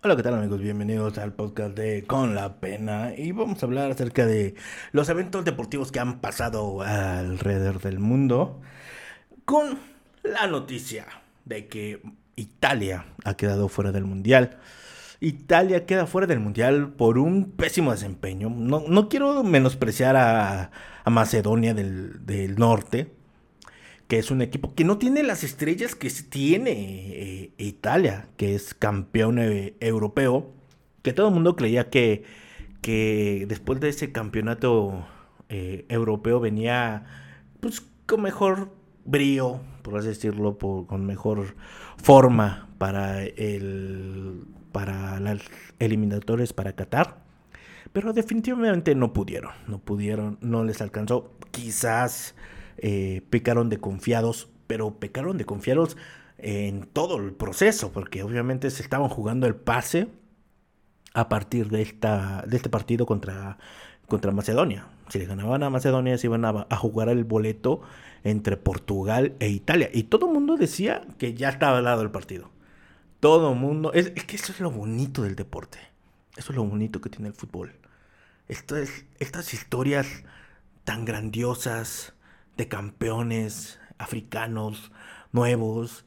Hola, ¿qué tal amigos? Bienvenidos al podcast de Con la Pena y vamos a hablar acerca de los eventos deportivos que han pasado alrededor del mundo con la noticia de que Italia ha quedado fuera del Mundial. Italia queda fuera del Mundial por un pésimo desempeño. No, quiero menospreciar a, Macedonia del, del Norte, que es un equipo que no tiene las estrellas que tiene eh, Italia, que es campeón eh, europeo, que todo el mundo creía que, que después de ese campeonato eh, europeo venía pues con mejor brío, por así decirlo, con mejor forma para el para las eliminatorias para Qatar. Pero definitivamente no pudieron, no pudieron, no les alcanzó. Quizás eh, pecaron de confiados, pero pecaron de confiados en todo el proceso, porque obviamente se estaban jugando el pase a partir de, esta, de este partido contra, contra Macedonia. Si le ganaban a Macedonia, se iban a, jugar el boleto entre Portugal e Italia. Y todo el mundo decía que ya estaba al lado del partido. Todo el mundo. Es, que eso es lo bonito del deporte. Eso es lo bonito que tiene el fútbol. Esto es, estas historias tan grandiosas, de campeones africanos nuevos,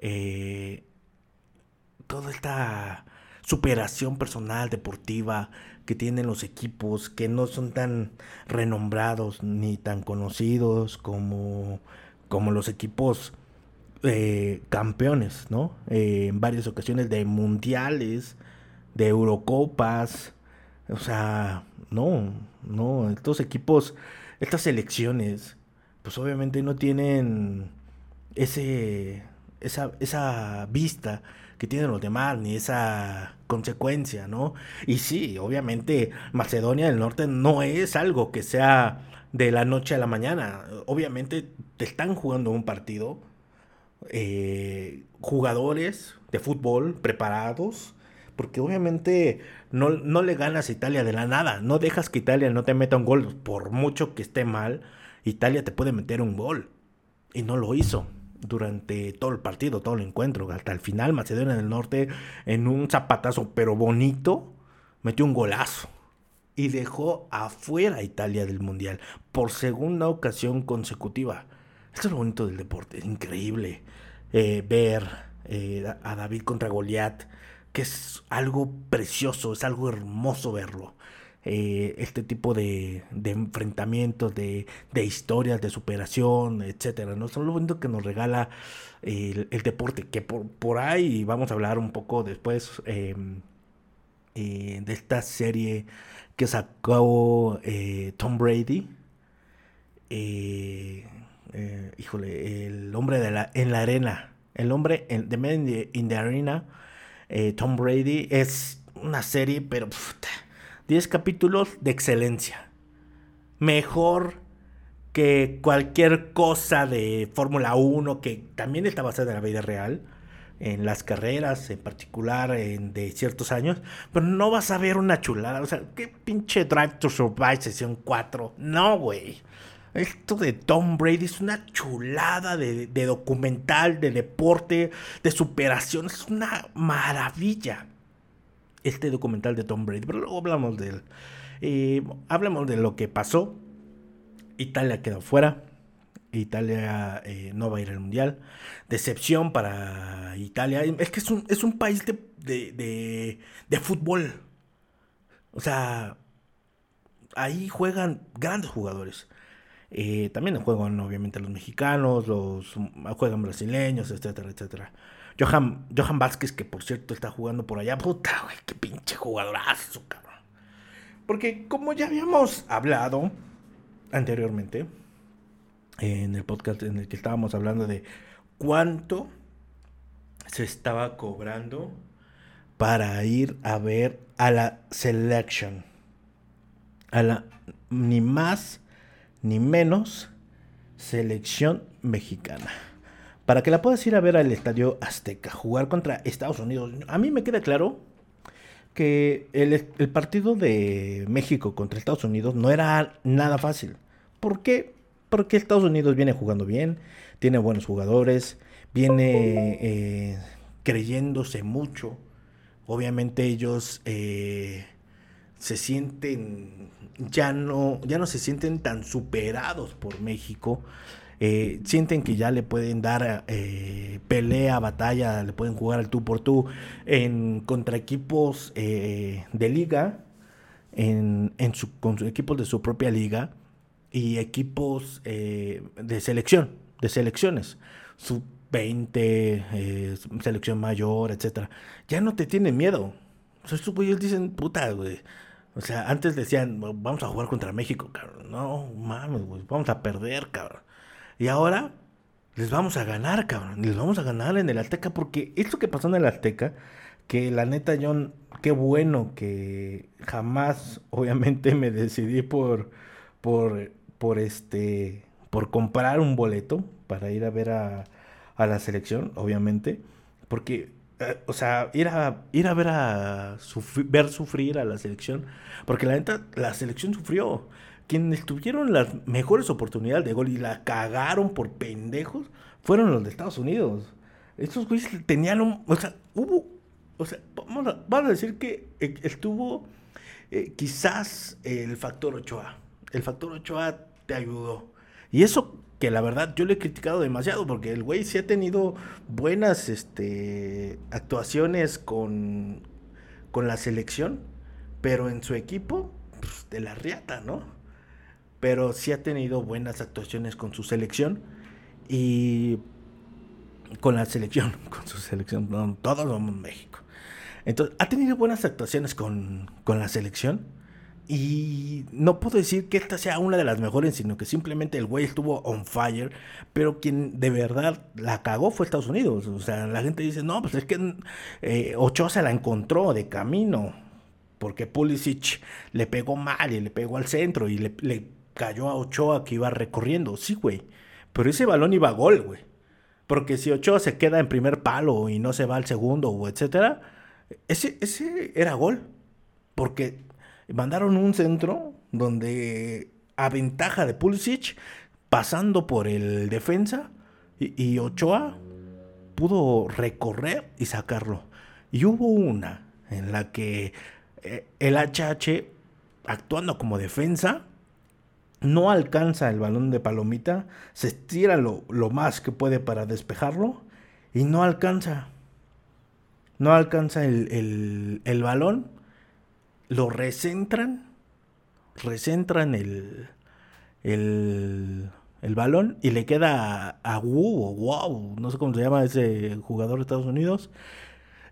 eh, toda esta superación personal deportiva que tienen los equipos que no son tan renombrados ni tan conocidos como, como los equipos eh, campeones, ¿no? Eh, en varias ocasiones de mundiales, de Eurocopas, o sea, no, no, estos equipos, estas selecciones pues obviamente no tienen ese, esa, esa vista que tienen los demás, ni esa consecuencia, ¿no? Y sí, obviamente Macedonia del Norte no es algo que sea de la noche a la mañana. Obviamente te están jugando un partido, eh, jugadores de fútbol preparados, porque obviamente no, no le ganas a Italia de la nada, no dejas que Italia no te meta un gol, por mucho que esté mal Italia te puede meter un gol. Y no lo hizo durante todo el partido, todo el encuentro. Hasta el final, Macedonia del Norte, en un zapatazo, pero bonito, metió un golazo. Y dejó afuera a Italia del Mundial por segunda ocasión consecutiva. Esto es lo bonito del deporte, es increíble eh, ver eh, a David contra Goliat, que es algo precioso, es algo hermoso verlo. Eh, este tipo de, enfrentamientos, de, historias de superación, etcétera. ¿no? Son lo bonito que nos regala el, deporte, que por, ahí vamos a hablar un poco después em, eh, de esta serie que sacó eh, Tom Brady. híjole, el hombre de la, en la arena, el hombre de Man in the Arena, Tom Brady, es una serie, pero 10 capítulos de excelencia. Mejor que cualquier cosa de Fórmula 1 que también está basada en la vida real, en las carreras en particular en, de ciertos años, pero no vas a ver una chulada. O sea, qué pinche Drive to Survive sesión 4. No, güey. Esto de Tom Brady es una chulada de, de documental, de deporte, de superación. Es una maravilla este documental de Tom Brady, pero luego hablamos de él. Eh, hablemos de lo que pasó. Italia quedó fuera. Italia eh, no va a ir al mundial. Decepción para Italia. Es que es un, es un país de, de, fútbol. O sea, ahí juegan grandes jugadores. Eh, también juegan obviamente los mexicanos, los juegan brasileños, etcétera, etcétera. Johan, Johan Vázquez, que por cierto está jugando por allá. Puta, güey, qué pinche jugadorazo, cabrón. Porque como ya habíamos hablado anteriormente, en el podcast en el que estábamos hablando de cuánto se estaba cobrando para ir a ver a la selection. A la ni más ni menos selección mexicana para que la puedas ir a ver al Estadio Azteca, jugar contra Estados Unidos. A mí me queda claro que el, partido de México contra Estados Unidos no era nada fácil. ¿Por qué? Porque Estados Unidos viene jugando bien, tiene buenos jugadores, viene eh, creyéndose mucho. obviamente ellos eh, se sienten, ya no, ya no se sienten tan superados por México. Eh, sienten que ya le pueden dar eh, pelea, batalla, le pueden jugar al tú por tú en, contra equipos de liga, en, en su, con equipos de su propia liga y equipos de selección, de selecciones. Su 20, eh, selección mayor, etcétera, ya no te tienen miedo. O sea, dicen, puta, güey. O sea, antes decían, vamos a jugar contra México, cabrón. No, mames, güey, vamos a perder, cabrón. Y ahora les vamos a ganar, cabrón. Les vamos a ganar en el Azteca porque esto que pasó en el Azteca, que la neta, John, qué bueno que jamás, obviamente, me decidí por, por, por este, por comprar un boleto para ir a ver a, a la selección, obviamente, porque, eh, o sea, ir a, ir a ver a ver sufrir a la selección, porque la neta, la selección sufrió. Quienes tuvieron las mejores oportunidades de gol y la cagaron por pendejos fueron los de Estados Unidos. Estos güeyes tenían un. O sea, hubo. O sea, vamos a, decir que eh, estuvo eh, quizás el factor Ochoa. El factor Ochoa te ayudó. Y eso que la verdad yo le he criticado demasiado porque el güey sí ha tenido buenas este, actuaciones con, con la selección, pero en su equipo, pues, de la riata, ¿no? Pero sí ha tenido buenas actuaciones con su selección y con la selección, con su selección, no, todos somos México. Entonces, ha tenido buenas actuaciones con, con la selección y no puedo decir que esta sea una de las mejores, sino que simplemente el güey estuvo on fire. Pero quien de verdad la cagó fue Estados Unidos. O sea, la gente dice, no, pues es que eh, Ochoa la encontró de camino. Porque Pulisic le pegó mal y le pegó al centro y le cayó a Ochoa que iba recorriendo. Sí, güey. Pero ese balón iba a gol, güey. Porque si Ochoa se queda en primer palo y no se va al segundo, o etcétera, ese, ese era gol. Porque mandaron un centro donde a ventaja de Pulisic, pasando por el defensa, y, Ochoa pudo recorrer y sacarlo. Y hubo una en la que eh, el HH, actuando como defensa, no alcanza el balón de palomita, se estira lo, más que puede para despejarlo y no alcanza. No alcanza el, el balón lo recentran, recentran el, el, el balón y le queda a, Wu o Wow, no sé cómo se llama ese jugador de Estados Unidos,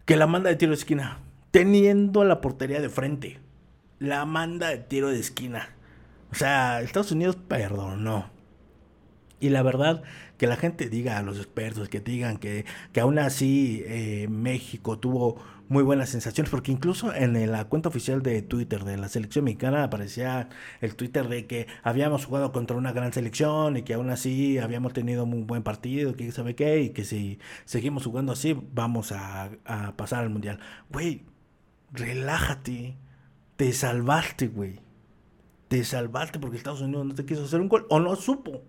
que la manda de tiro de esquina, teniendo la portería de frente. La manda de tiro de esquina. O sea, Estados Unidos perdonó. Y la verdad, que la gente diga a los expertos, que digan que, que aún así eh, México tuvo muy buenas sensaciones, porque incluso en la cuenta oficial de Twitter de la selección mexicana aparecía el Twitter de que habíamos jugado contra una gran selección y que aún así habíamos tenido un buen partido, que sabe qué, y que si seguimos jugando así vamos a, a pasar al mundial. Güey, relájate, te salvaste, güey. Te salvaste porque Estados Unidos no te quiso hacer un gol o no supo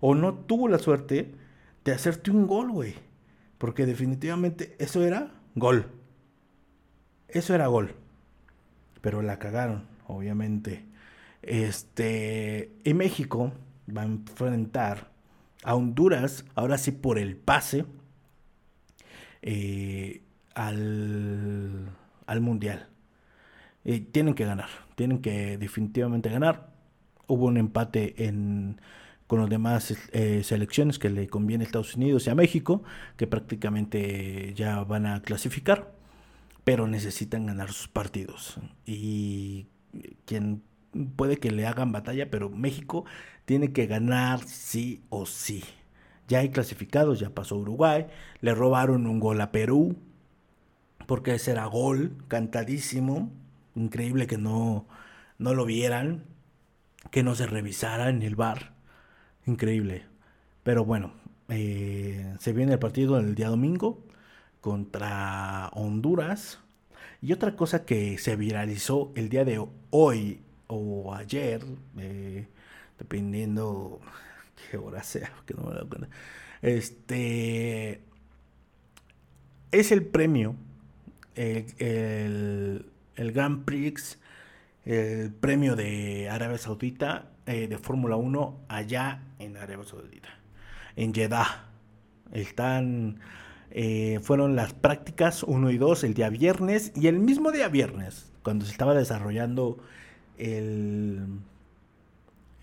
o no tuvo la suerte de hacerte un gol, güey. Porque definitivamente eso era gol. Eso era gol. Pero la cagaron, obviamente. Este. Y México va a enfrentar a Honduras, ahora sí por el pase, eh, al, al Mundial. Tienen que ganar, tienen que definitivamente ganar. Hubo un empate con las demás eh, selecciones que le conviene a Estados Unidos y a México, que prácticamente ya van a clasificar pero necesitan ganar sus partidos. Y quien puede que le hagan batalla, pero México tiene que ganar sí o sí. Ya hay clasificados, ya pasó Uruguay, le robaron un gol a Perú, porque ese era gol, cantadísimo, increíble que no, no lo vieran, que no se revisara en el bar, increíble. Pero bueno, eh, se viene el partido el día domingo, contra Honduras. Y otra cosa que se viralizó el día de hoy o ayer, eh, dependiendo qué hora sea, que no me cuenta, este es el premio el, Grand Prix, el premio de Arabia Saudita eh, de Fórmula 1 allá en Arabia Saudita, en Jeddah. Están, eh, fueron las prácticas 1 y 2 el día viernes y el mismo día viernes, cuando se estaba desarrollando el...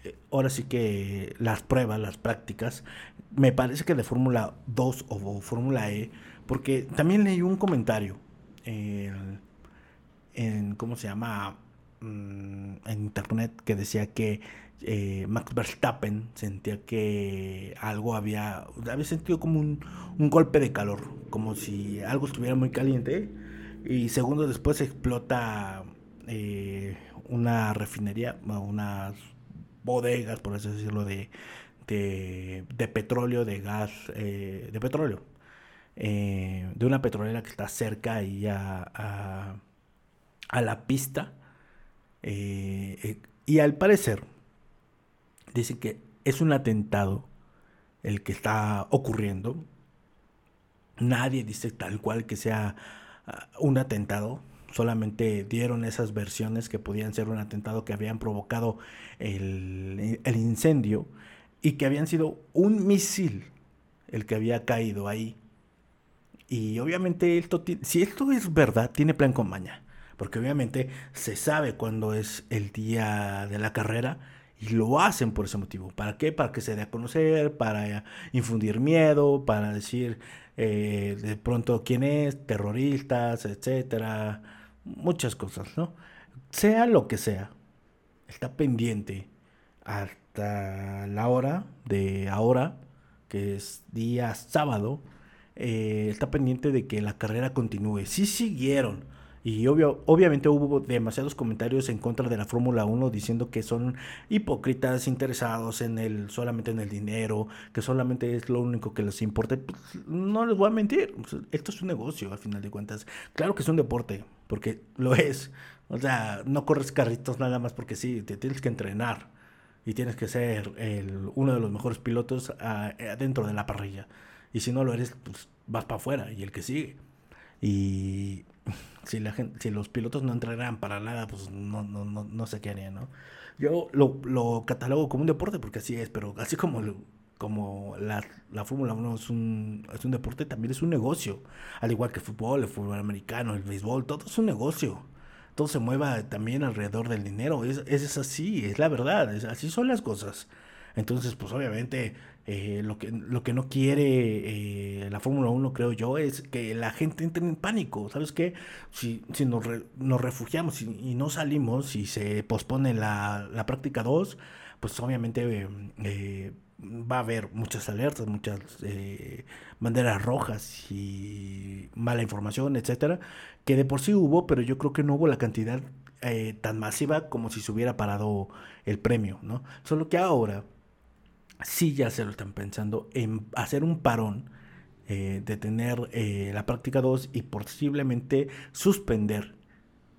Eh, ahora sí que las pruebas, las prácticas, me parece que de Fórmula 2 o Fórmula E, porque también leí un comentario en, ¿cómo se llama? Mm, en internet que decía que eh, Max Verstappen sentía que algo había, había sentido como un, golpe de calor, como si algo estuviera muy caliente y segundos después explota eh, una refinería, unas bodegas, por así decirlo, de, de, petróleo, de gas, eh, de petróleo, de una petrolera que está cerca ahí a, a, la pista. y al parecer, Dicen que es un atentado el que está ocurriendo. Nadie dice tal cual que sea ah, un atentado. Solamente dieron esas versiones que podían ser un atentado que habían provocado el, incendio y que habían sido un misil el que había caído ahí. Y obviamente esto, si esto es verdad, tiene plan con maña. Porque obviamente se sabe cuándo es el día de la carrera y lo hacen por ese motivo. ¿Para qué? Para que se dé a conocer, para infundir miedo, para decir eh, de pronto quién es, terroristas, etcétera. Muchas cosas, ¿no? Sea lo que sea, está pendiente hasta la hora de ahora, que es día sábado, eh, está pendiente de que la carrera continúe. Sí siguieron y obvio, obviamente hubo demasiados comentarios en contra de la Fórmula 1 diciendo que son hipócritas, interesados en el, solamente en el dinero, que solamente es lo único que les importa. Pues, no les voy a mentir, esto es un negocio al final de cuentas. Claro que es un deporte, porque lo es. O sea, no corres carritos nada más porque sí, te tienes que entrenar y tienes que ser el, uno de los mejores pilotos ah, dentro de la parrilla. Y si no lo eres, pues vas para afuera y el que sigue. Y si la gente, si los pilotos no entrenaran para nada, pues no, no, no, no sé qué harían, ¿no? Yo lo, lo, catalogo como un deporte porque así es, pero así como, como la, la Fórmula 1 es un, es un deporte, también es un negocio. Al igual que el fútbol, el fútbol americano, el béisbol, todo es un negocio. Todo se mueva también alrededor del dinero. Es, es así, es la verdad. Es, así son las cosas. Entonces, pues obviamente eh, lo, que, lo que no quiere eh, la Fórmula 1, creo yo, es que la gente entre en pánico. ¿Sabes qué? Si, si nos, nos refugiamos y, no salimos y se pospone la, la práctica 2, pues obviamente eh, va a haber muchas alertas, muchas banderas rojas y mala información, etcétera, que de por sí hubo, pero yo creo que no hubo la cantidad tan masiva como si se hubiera parado el premio, ¿no? Solo que ahora sí ya se lo están pensando en hacer un parón, eh, de tener eh, la práctica 2 y posiblemente suspender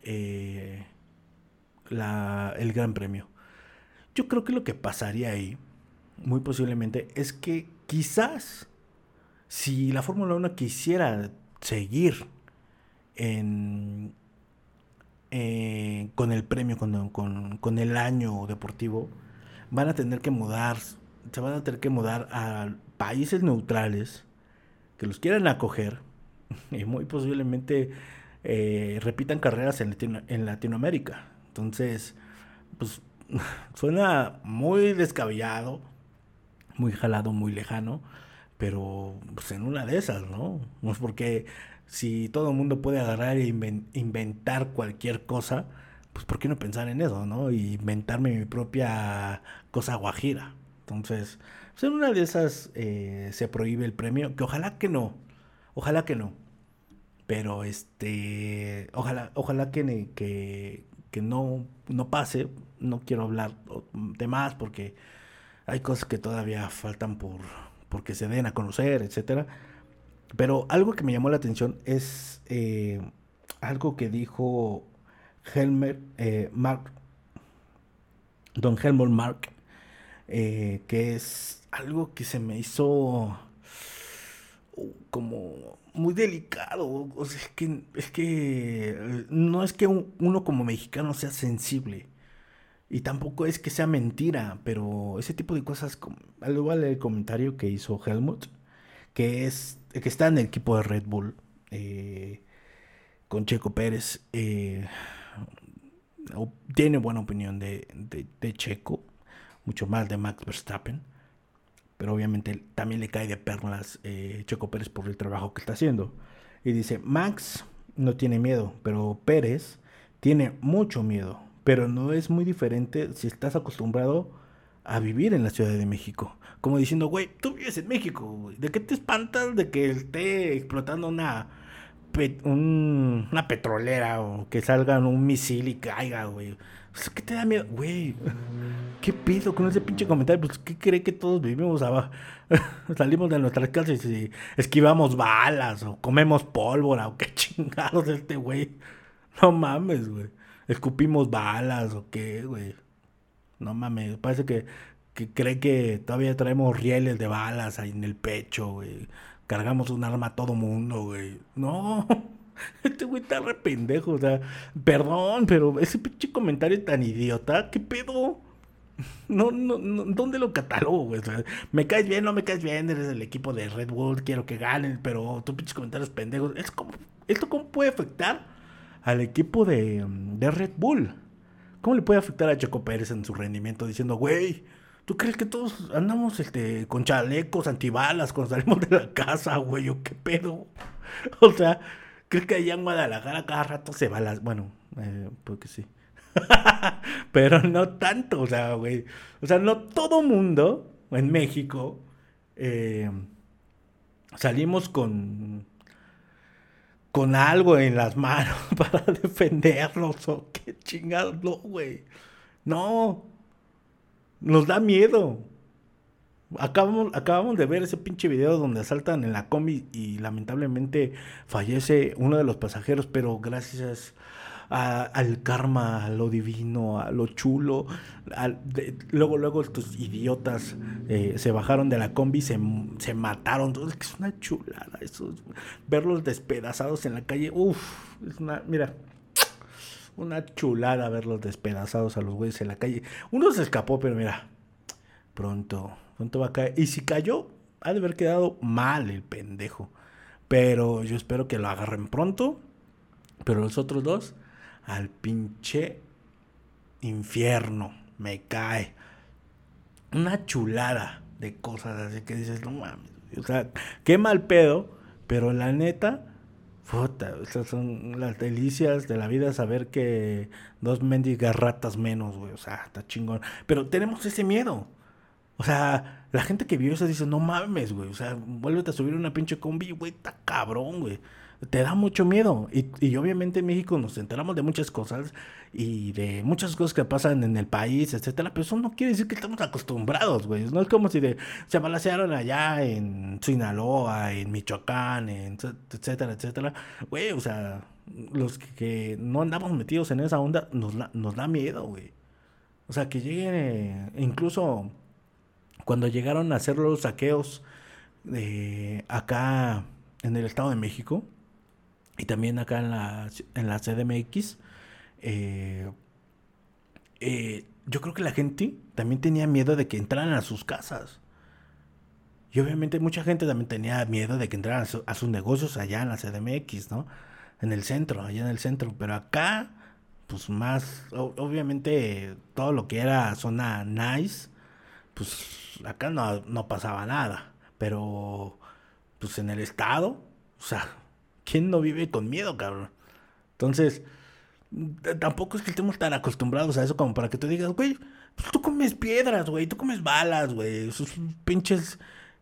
eh, la, el Gran Premio. Yo creo que lo que pasaría ahí, muy posiblemente, es que quizás si la Fórmula 1 quisiera seguir en, con el premio, con, con, con el año deportivo, van a tener que mudar se van a tener que mudar a países neutrales que los quieran acoger y muy posiblemente eh, repitan carreras en, en Latinoamérica. Entonces, pues suena muy descabellado, muy jalado, muy lejano, pero pues en una de esas, ¿no? No es porque si todo el mundo puede agarrar e inventar cualquier cosa, pues ¿por qué no pensar en eso, no? Y inventarme mi propia cosa guajira. Entonces, pues, en una de esas eh, se prohíbe el premio, que ojalá que no, ojalá que no. Pero este, ojalá, ojalá que, que, que no, no pase. No quiero hablar de más porque hay cosas que todavía faltan por porque se den a conocer, etcétera. Pero algo que me llamó la atención es eh, algo que dijo Helmer eh, Mark, don Helmut Mark, eh, que es algo que se me hizo uh, como muy delicado. O sea, es que, es que eh, no es que uno como mexicano sea sensible. Y tampoco es que sea mentira, pero ese tipo de cosas, al igual el comentario que hizo Helmut, que es que está en el equipo de Red Bull eh, con Checo Pérez, eh, tiene buena opinión de, de, Checo, mucho más de Max Verstappen, pero obviamente también le cae de perlas eh, Checo Pérez por el trabajo que está haciendo. Y dice, Max no tiene miedo, pero Pérez tiene mucho miedo pero no es muy diferente si estás acostumbrado a vivir en la Ciudad de México. Como diciendo, güey, tú vives en México. ¿De qué te espantas de que esté explotando una, una petrolera o que salga un misil y caiga, güey? ¿Qué te da miedo? Güey, ¿qué pido con ese pinche comentario? Pues, ¿qué cree que todos vivimos abajo? Salimos de nuestras casas y esquivamos balas o comemos pólvora o qué chingados este güey. No mames, güey escupimos balas o qué, güey. No mames, parece que, que cree que todavía traemos rieles de balas ahí en el pecho, güey. Cargamos un arma a todo mundo, güey. No, este güey está re pendejo, o sea, perdón, pero ese pinche comentario tan idiota, ¿qué pedo? No, no, no, ¿dónde lo catalogo, güey? me caes bien, no me caes bien, eres el equipo de Red Bull, quiero que ganen, pero tu pinche comentarios pendejos. Es como, ¿Esto cómo puede afectar al equipo de, Red Bull. ¿Cómo le puede afectar a Checo Pérez en su rendimiento diciendo, güey, ¿tú crees que todos andamos este, con chalecos antibalas cuando salimos de la casa, güey? ¿O qué pedo? O sea, ¿crees que allá en Guadalajara cada rato se balas? Bueno, eh, porque sí. Pero no tanto, o sea, güey. O sea, no todo mundo en México eh, salimos con con algo en las manos para defenderlos o qué chingados, güey. No, nos da miedo. Acabamos, acabamos de ver ese pinche video donde asaltan en la combi y lamentablemente fallece uno de los pasajeros, pero gracias al karma, a lo divino, a lo chulo. luego, luego estos idiotas eh, se bajaron de la combi se, se mataron. Es una chulada eso. Verlos despedazados en la calle. Uf, es una, mira, una chulada verlos despedazados a los güeyes en la calle. Uno se escapó, pero mira, pronto, pronto va a caer. Y si cayó, ha de haber quedado mal el pendejo. Pero yo espero que lo agarren pronto. Pero los otros dos, al pinche infierno. Me cae. Una chulada de cosas así que dices, no mames. O sea, qué mal pedo, pero la neta, puta, esas son las delicias de la vida saber que dos mendigas ratas menos, güey. O sea, está chingón. Pero tenemos ese miedo. O sea, la gente que vio eso dice, no mames, güey. O sea, vuélvete a subir una pinche combi, güey, está cabrón, güey te da mucho miedo. Y, y, obviamente en México nos enteramos de muchas cosas y de muchas cosas que pasan en el país, etcétera, pero eso no quiere decir que estamos acostumbrados, güey. No es como si de, se balacearon allá en Sinaloa, en Michoacán, en, etcétera, etcétera. Güey, o sea, los que, no andamos metidos en esa onda nos, nos da miedo, güey. O sea, que lleguen, eh, incluso cuando llegaron a hacer los saqueos de acá en el Estado de México, y también acá en la, en la CDMX, eh, eh, yo creo que la gente también tenía miedo de que entraran a sus casas. Y obviamente mucha gente también tenía miedo de que entraran a, sus negocios allá en la CDMX, ¿no? En el centro, allá en el centro. Pero acá, pues más, obviamente todo lo que era zona nice, pues acá no, no pasaba nada. Pero, pues en el estado, o sea, ¿Quién no vive con miedo, cabrón? Entonces, tampoco es que estemos tan acostumbrados a eso como para que tú digas, güey, pues tú comes piedras, güey, tú comes balas, güey, esos pinches,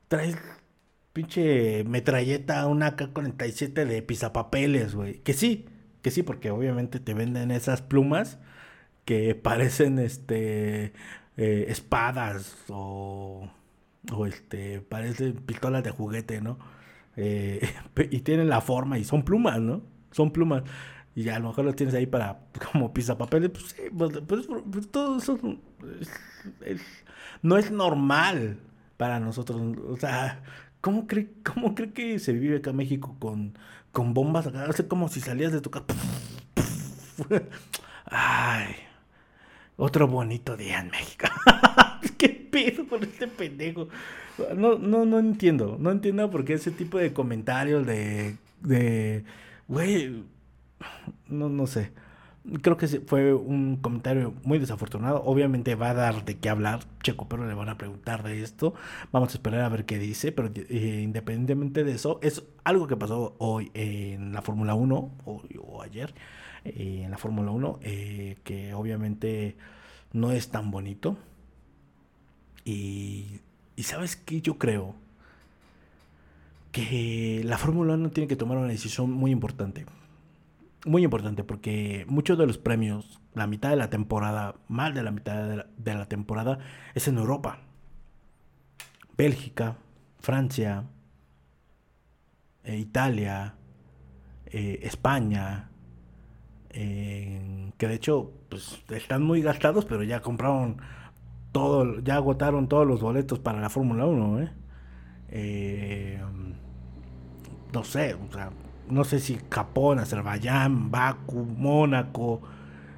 traes pinche metralleta, una K-47 de pisapapeles, güey. Que sí, que sí, porque obviamente te venden esas plumas que parecen, este, eh, espadas o, o, este, parecen pistolas de juguete, ¿no? Eh, y tienen la forma y son plumas, ¿no? Son plumas. Y a lo mejor los tienes ahí para como pisapapeles. Pues sí, pues, pues, pues, todo eso no es normal para nosotros. O sea, ¿Cómo cree, cómo cree que se vive acá México con, con bombas acá? Como si salías de tu casa. Ay, otro bonito día en México. ¿Qué pedo con este pendejo? No, no, no entiendo. No entiendo por qué ese tipo de comentarios de. de. Güey. No, no sé. Creo que fue un comentario muy desafortunado. Obviamente va a dar de qué hablar. Checo, pero le van a preguntar de esto. Vamos a esperar a ver qué dice. Pero eh, independientemente de eso, es algo que pasó hoy en la Fórmula 1 o, ayer eh, en la Fórmula 1. Eh, que obviamente no es tan bonito. Y, y sabes que yo creo que la Fórmula 1 tiene que tomar una decisión muy importante muy importante porque muchos de los premios, la mitad de la temporada, más de la mitad de la, temporada, es en Europa. Bélgica, Francia, eh, Italia, España, que de hecho pues, están muy gastados, pero ya compraron todo, ya agotaron todos los boletos para la Fórmula 1. ¿eh? no sé, no sé si Japón, Azerbaiyán, Baku, Mónaco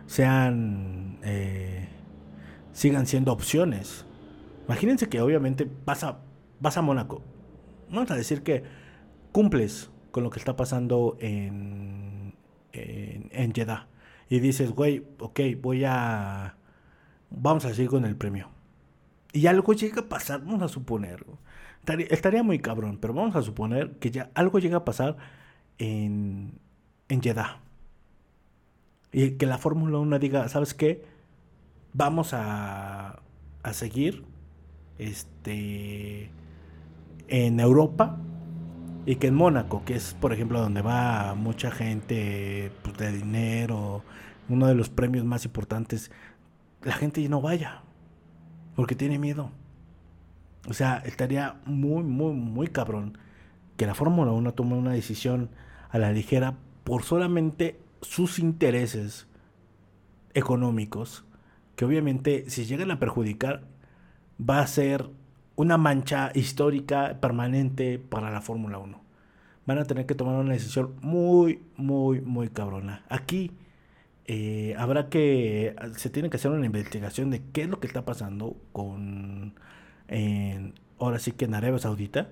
sean eh, sigan siendo opciones. Imagínense que obviamente vas a, vas a Mónaco. Vamos a decir que cumples con lo que está pasando en, en, en Jeddah. Y dices, güey, ok, voy a... Vamos a seguir con el premio. Y algo llega a pasar, vamos a suponer. Estaría, muy cabrón, pero vamos a suponer que ya algo llega a pasar en, en Jeddah. Y que la Fórmula 1 diga, ¿sabes qué? Vamos a, a seguir este, en Europa y que en Mónaco, que es por ejemplo donde va mucha gente pues, de dinero, uno de los premios más importantes, la gente no vaya porque tiene miedo. O sea, estaría muy, muy, muy cabrón que la Fórmula 1 tome una decisión a la ligera por solamente sus intereses económicos, que obviamente si llegan a perjudicar va a ser una mancha histórica permanente para la Fórmula 1. Van a tener que tomar una decisión muy, muy, muy cabrona. Aquí eh, habrá que, se tiene que hacer una investigación de qué es lo que está pasando con, ahora sí que en Arabia Saudita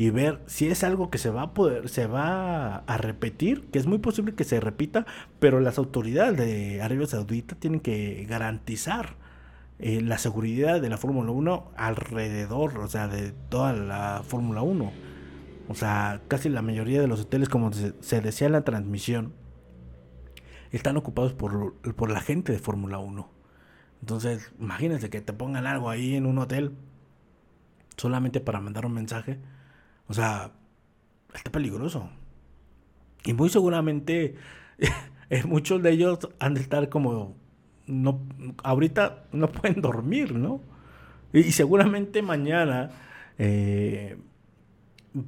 y ver si es algo que se va a poder, se va a repetir, que es muy posible que se repita, pero las autoridades de Arabia Saudita tienen que garantizar eh, la seguridad de la Fórmula 1 alrededor, o sea, de toda la Fórmula 1. O sea, casi la mayoría de los hoteles, como se, decía en la transmisión, están ocupados por, por la gente de Fórmula 1. Entonces, imagínense que te pongan algo ahí en un hotel solamente para mandar un mensaje o sea, está peligroso. Y muy seguramente eh, muchos de ellos han de estar como, no, ahorita no pueden dormir, ¿no? Y, seguramente mañana, eh,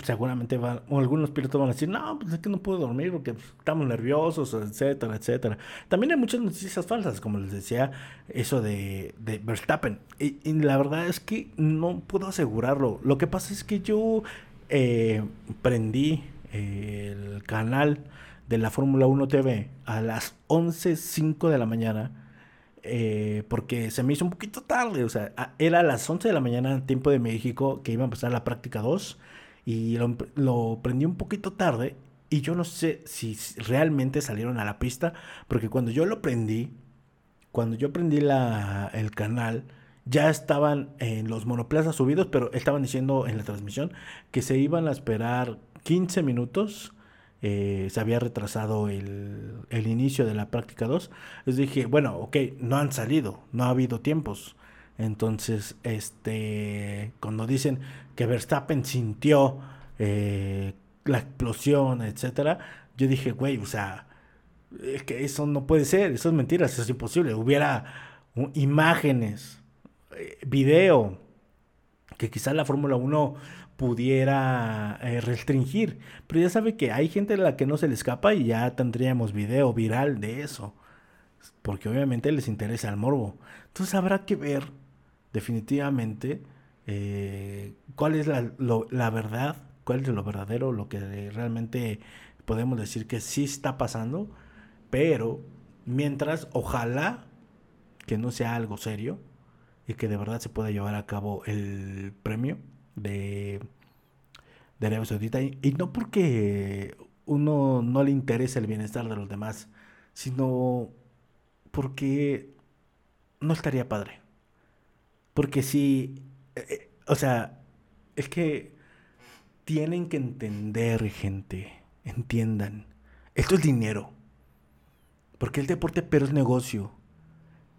seguramente van, o algunos pilotos van a decir, no, pues es que no puedo dormir porque pues, estamos nerviosos, etcétera, etcétera. También hay muchas noticias falsas, como les decía, eso de, de Verstappen. y la verdad es que no puedo asegurarlo. Lo que pasa es que yo eh, prendí el canal de la Fórmula 1 TV a las 11.05 de la mañana. Eh, porque se me hizo un poquito tarde, o sea, era a las 11 de la mañana tiempo de México que iba a empezar la práctica 2 y lo, lo, prendí un poquito tarde y yo no sé si realmente salieron a la pista, porque cuando yo lo prendí, cuando yo prendí la, el canal, ya estaban en los monoplazas subidos, pero estaban diciendo en la transmisión que se iban a esperar 15 minutos. Eh, se había retrasado el, el, inicio de la práctica 2. Les dije, bueno, ok, no han salido, no ha habido tiempos. Entonces, este, cuando dicen que Verstappen sintió eh, la explosión, etcétera, yo dije, güey, o sea, es que eso no puede ser, eso es mentira, eso es imposible. Hubiera imágenes eh, video que quizás la Fórmula 1 pudiera eh, restringir. Pero ya sabe que hay gente a la que no se le escapa y ya tendríamos video viral de eso. Porque obviamente les interesa el morbo. Entonces habrá que ver definitivamente eh, cuál es la, la verdad, cuál es lo verdadero, lo que realmente podemos decir que sí está pasando, pero mientras, ojalá que no sea algo serio y que de verdad se pueda llevar a cabo el premio de, de Arabia Saudita. Y, y no porque uno no le interese el bienestar de los demás, sino porque no estaría padre. Porque si, eh, eh, o sea, es que tienen que entender, gente, entiendan, esto es dinero. Porque el deporte, pero es negocio.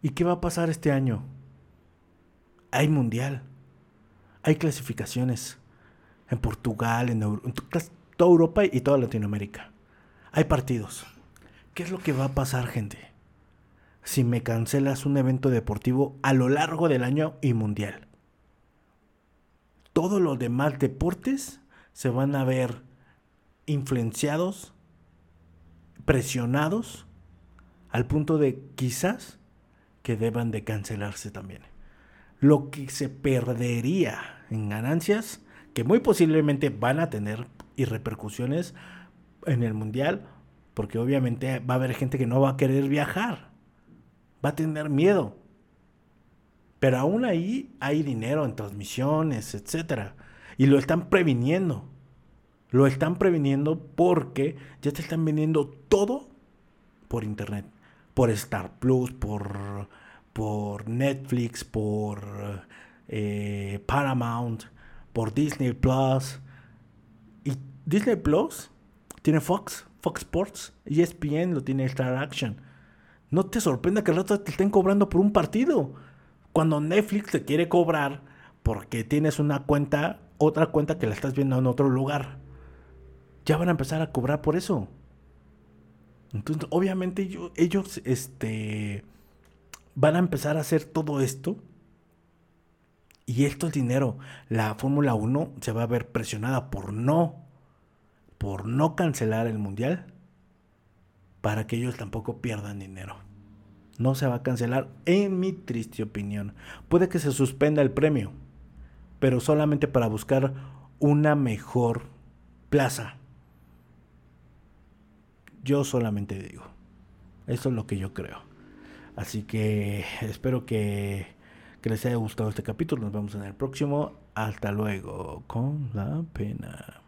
¿Y qué va a pasar este año? Hay mundial, hay clasificaciones en Portugal, en, toda Europa y toda Latinoamérica. Hay partidos. ¿Qué es lo que va a pasar, gente? Si me cancelas un evento deportivo a lo largo del año y mundial. Todos los demás deportes se van a ver influenciados, presionados, al punto de quizás que deban de cancelarse también. Lo que se perdería en ganancias, que muy posiblemente van a tener y repercusiones en el mundial, porque obviamente va a haber gente que no va a querer viajar, va a tener miedo. Pero aún ahí hay dinero en transmisiones, etcétera, y lo están previniendo. Lo están previniendo porque ya te están vendiendo todo por internet, por Star Plus, por, por Netflix, por eh, Paramount, por Disney Plus. Y Disney Plus tiene Fox, Fox Sports, ESPN lo tiene Star Action. No te sorprenda que al rato te estén cobrando por un partido. Cuando Netflix te quiere cobrar porque tienes una cuenta, otra cuenta que la estás viendo en otro lugar. Ya van a empezar a cobrar por eso. Entonces, obviamente ellos, ellos este, van a empezar a hacer todo esto y esto es dinero. La Fórmula 1 se va a ver presionada por no, por no cancelar el mundial, para que ellos tampoco pierdan dinero. No se va a cancelar, en mi triste opinión. Puede que se suspenda el premio, pero solamente para buscar una mejor plaza. Yo solamente digo. Eso es lo que yo creo. Así que espero que les haya gustado este capítulo. Nos vemos en el próximo. Hasta luego. Con la pena.